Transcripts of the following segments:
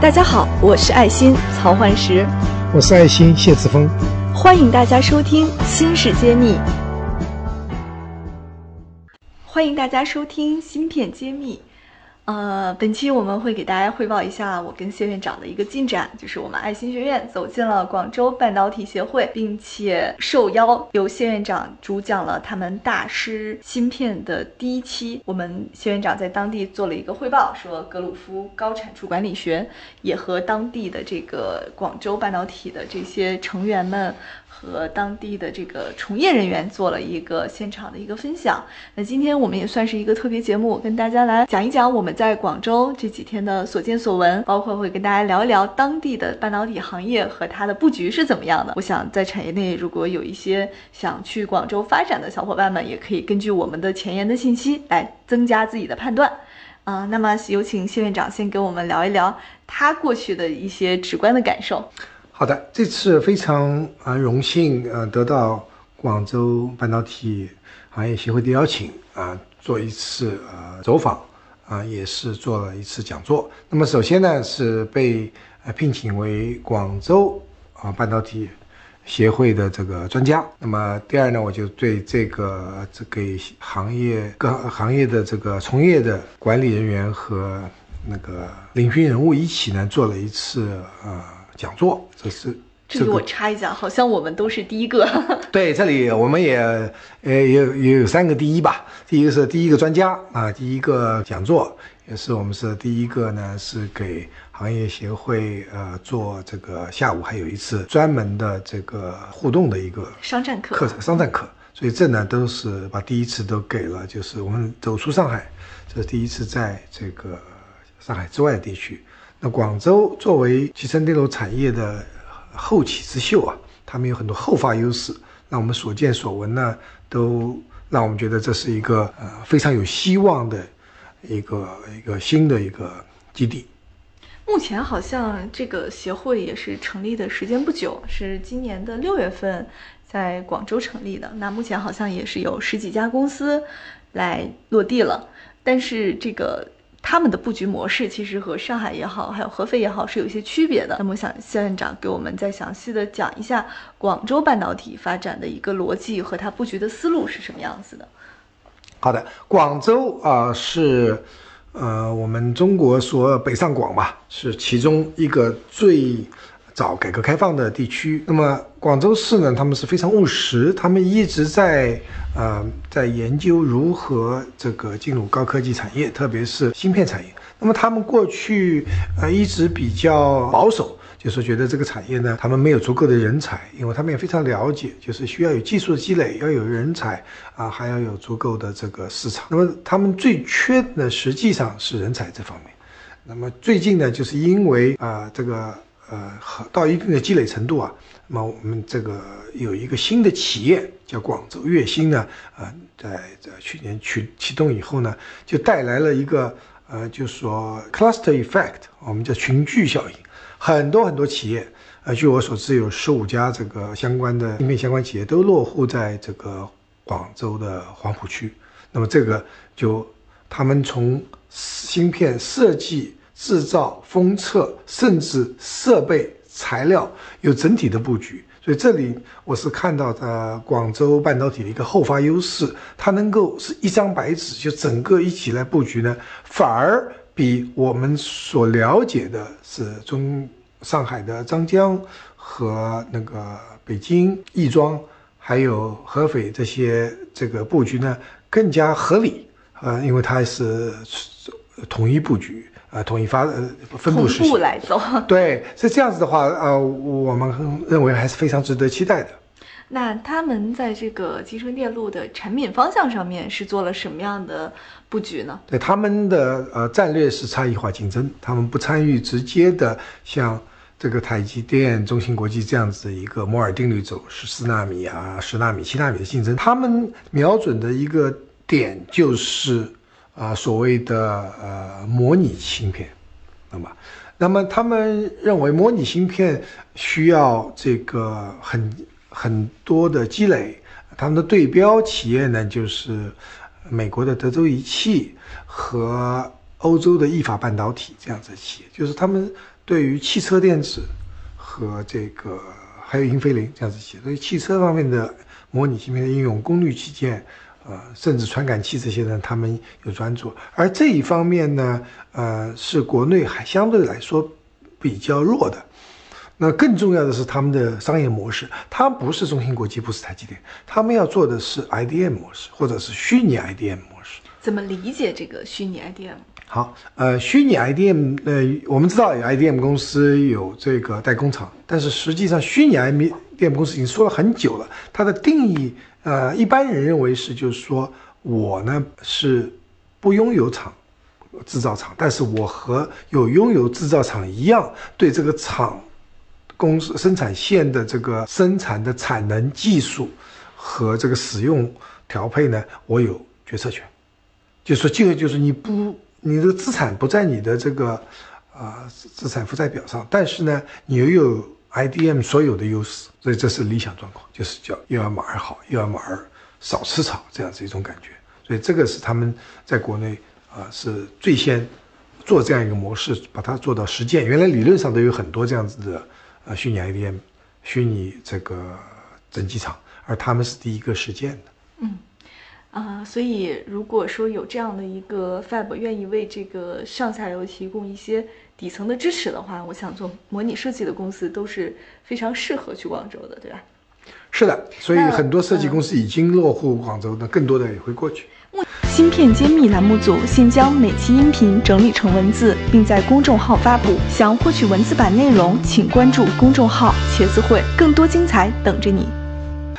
大家好，我是爱心曹焕石，我是爱心谢志峰，欢迎大家收听《新事揭秘》。欢迎大家收听《芯片揭秘》。呃，本期我们会给大家汇报一下我跟谢院长的一个进展，就是我们爱心学院走进了广州半导体协会，并且受邀由谢院长主讲了他们大师芯片的第一期。我们谢院长在当地做了一个汇报，说格鲁夫高产出管理学也和当地的这个广州半导体的这些成员们。和当地的这个从业人员做了一个现场的一个分享。那今天我们也算是一个特别节目，跟大家来讲一讲我们在广州这几天的所见所闻，包括会跟大家聊一聊当地的半导体行业和它的布局是怎么样的。我想在产业内，如果有一些想去广州发展的小伙伴们，也可以根据我们的前沿的信息来增加自己的判断。啊，那么有请谢院长先给我们聊一聊他过去的一些直观的感受。好的，这次非常啊荣幸呃得到广州半导体行业协会的邀请啊，做一次呃走访啊，也是做了一次讲座。那么首先呢是被呃聘请为广州啊半导体协会的这个专家。那么第二呢，我就对这个这给行业各行业的这个从业的管理人员和那个领军人物一起呢做了一次呃。讲座，这是这里我插一下，好像我们都是第一个。对，这里我们也呃有也有三个第一吧。第一个是第一个专家啊，第一个讲座也是我们是第一个呢，是给行业协会呃做这个下午还有一次专门的这个互动的一个商战课课程商战课。所以这呢都是把第一次都给了，就是我们走出上海，这是第一次在这个上海之外的地区。那广州作为集成电路产业的后起之秀啊，他们有很多后发优势。那我们所见所闻呢，都让我们觉得这是一个呃非常有希望的一个一个新的一个基地。目前好像这个协会也是成立的时间不久，是今年的六月份在广州成立的。那目前好像也是有十几家公司来落地了，但是这个。他们的布局模式其实和上海也好，还有合肥也好是有一些区别的。那么，想谢院长给我们再详细的讲一下广州半导体发展的一个逻辑和它布局的思路是什么样子的。好的，广州啊是，呃，我们中国说北上广吧，是其中一个最。早改革开放的地区，那么广州市呢？他们是非常务实，他们一直在呃在研究如何这个进入高科技产业，特别是芯片产业。那么他们过去呃一直比较保守，就是觉得这个产业呢，他们没有足够的人才，因为他们也非常了解，就是需要有技术的积累，要有人才啊，还要有足够的这个市场。那么他们最缺的实际上是人才这方面。那么最近呢，就是因为啊这个。呃，到一定的积累程度啊，那么我们这个有一个新的企业叫广州粤芯呢，呃，在在去年启启动以后呢，就带来了一个呃，就是说 cluster effect，我们叫群聚效应，很多很多企业，呃，据我所知有十五家这个相关的芯片相关企业都落户在这个广州的黄埔区，那么这个就他们从芯片设计。制造、封测，甚至设备、材料有整体的布局，所以这里我是看到的广州半导体的一个后发优势，它能够是一张白纸就整个一起来布局呢，反而比我们所了解的是中上海的张江和那个北京亦庄，还有合肥这些这个布局呢更加合理，呃，因为它是统一布局。呃，统一发呃分布式来走，对，是这样子的话，呃，我们认为还是非常值得期待的。那他们在这个集成电路的产品方向上面是做了什么样的布局呢？对，他们的呃战略是差异化竞争，他们不参与直接的像这个台积电、中芯国际这样子的一个摩尔定律走十四纳米啊、十纳米、七纳米的竞争，他们瞄准的一个点就是。啊，所谓的呃模拟芯片，那么，那么他们认为模拟芯片需要这个很很多的积累，他们的对标企业呢就是美国的德州仪器和欧洲的意法半导体这样子企业，就是他们。对于汽车电子和这个还有英飞凌这样子企业，对于汽车方面的模拟芯片的应用、功率器件，呃，甚至传感器这些呢，他们有专注。而这一方面呢，呃，是国内还相对来说比较弱的。那更重要的是他们的商业模式，它不是中芯国际，不是台积电，他们要做的是 IDM 模式，或者是虚拟 IDM。怎么理解这个虚拟 IDM？好，呃，虚拟 IDM，呃，我们知道有 IDM 公司有这个代工厂，但是实际上虚拟 IDM 公司已经说了很久了，它的定义，呃，一般人认为是就是说我呢是不拥有厂，制造厂，但是我和有拥有制造厂一样，对这个厂。公司生产线的这个生产的产能、技术和这个使用调配呢，我有决策权。就说这个就是你不，你的资产不在你的这个啊资产负债表上，但是呢，你又有 IDM 所有的优势，所以这是理想状况，就是叫又要马儿好，又要马儿少吃草这样子一种感觉。所以这个是他们在国内啊是最先做这样一个模式，把它做到实践。原来理论上都有很多这样子的。啊，虚拟 IDM，虚拟这个整机厂，而他们是第一个实践的。嗯，啊，所以如果说有这样的一个 Fab 愿意为这个上下游提供一些底层的支持的话，我想做模拟设计的公司都是非常适合去广州的，对吧？是的，所以很多设计公司已经落户广州，那更多的也会过去。芯片揭秘栏目组现将每期音频整理成文字，并在公众号发布。想获取文字版内容，请关注公众号“茄子会”，更多精彩等着你。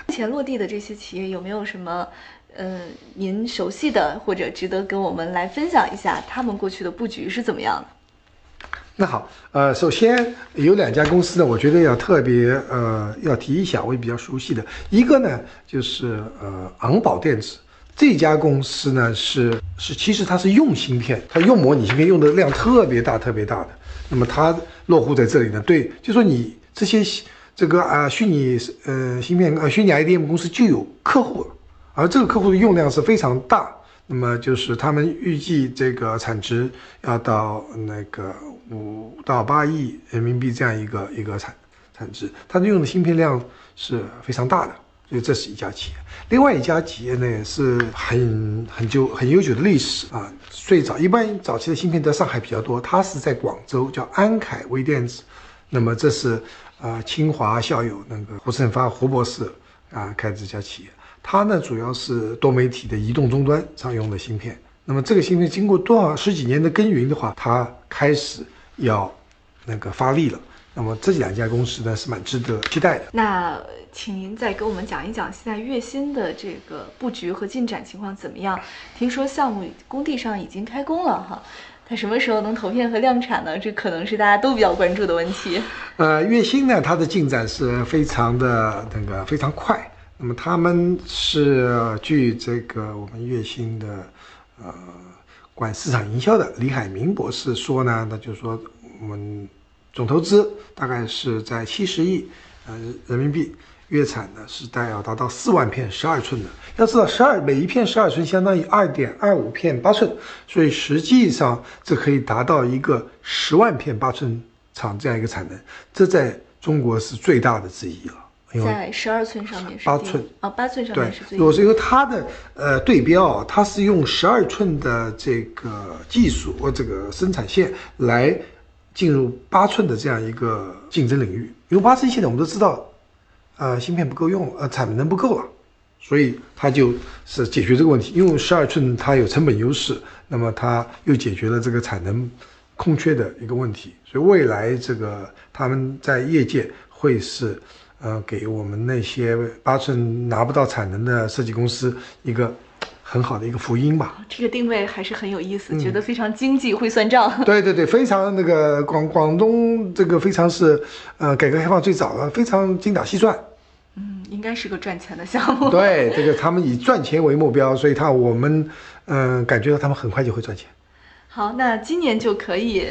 目前落地的这些企业有没有什么，呃，您熟悉的或者值得跟我们来分享一下他们过去的布局是怎么样的？那好，呃，首先有两家公司呢，我觉得要特别呃要提一下，我也比较熟悉的，一个呢就是呃昂宝电子。这家公司呢是是，其实它是用芯片，它用模拟芯片用的量特别大，特别大的。那么它落户在这里呢，对，就说你这些这个啊虚拟呃芯片呃虚拟 IDM 公司就有客户，而这个客户的用量是非常大。那么就是他们预计这个产值要到那个五到八亿人民币这样一个一个产产值，它的用的芯片量是非常大的。所以这是一家企业，另外一家企业呢也是很很久很悠久的历史啊。最早一般早期的芯片在上海比较多，它是在广州，叫安凯微电子。那么这是啊清华校友那个胡胜发胡博士啊开这家企业，它呢主要是多媒体的移动终端上用的芯片。那么这个芯片经过多少十几年的耕耘的话，它开始要那个发力了。那么这两家公司呢是蛮值得期待的。那请您再给我们讲一讲现在月薪的这个布局和进展情况怎么样？听说项目工地上已经开工了哈，它什么时候能投片和量产呢？这可能是大家都比较关注的问题。呃，月薪呢，它的进展是非常的那个非常快。那么他们是据这个我们月薪的呃管市场营销的李海明博士说呢，那就是说我们。总投资大概是在七十亿，呃人民币，月产呢是大概要达到四万片十二寸的。要知道，十二每一片十二寸相当于二点二五片八寸，所以实际上这可以达到一个十万片八寸厂这样一个产能，这在中国是最大的之一了。在十二寸上面是八寸啊，八寸上面是最。我是因为它的呃对标，它是用十二寸的这个技术或这个生产线来。进入八寸的这样一个竞争领域，因为八寸现在我们都知道，呃，芯片不够用，呃，产能不够了，所以它就是解决这个问题。因为十二寸它有成本优势，那么它又解决了这个产能空缺的一个问题。所以未来这个他们在业界会是，呃，给我们那些八寸拿不到产能的设计公司一个。很好的一个福音吧，这个定位还是很有意思，觉得非常经济会算账。对对对，非常那个广广东这个非常是，呃，改革开放最早的，非常精打细算。嗯，应该是个赚钱的项目。对，这个他们以赚钱为目标，所以他我们嗯感觉到他们很快就会赚钱。好，那今年就可以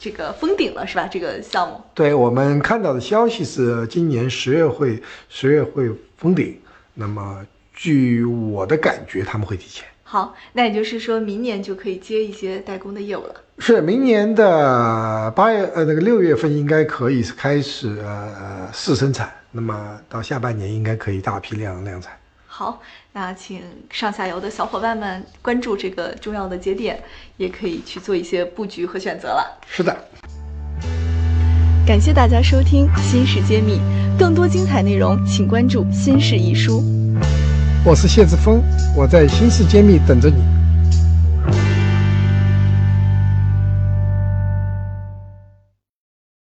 这个封顶了，是吧？这个项目。对我们看到的消息是，今年十月会十月会封顶，那么。据我的感觉，他们会提前。好，那也就是说明年就可以接一些代工的业务了。是明年的八月呃那个六月份应该可以开始呃试生产，那么到下半年应该可以大批量量产。好，那请上下游的小伙伴们关注这个重要的节点，也可以去做一些布局和选择了。是的，感谢大家收听《新事揭秘》，更多精彩内容请关注《新事一书》。我是谢志峰，我在新事揭秘等着你。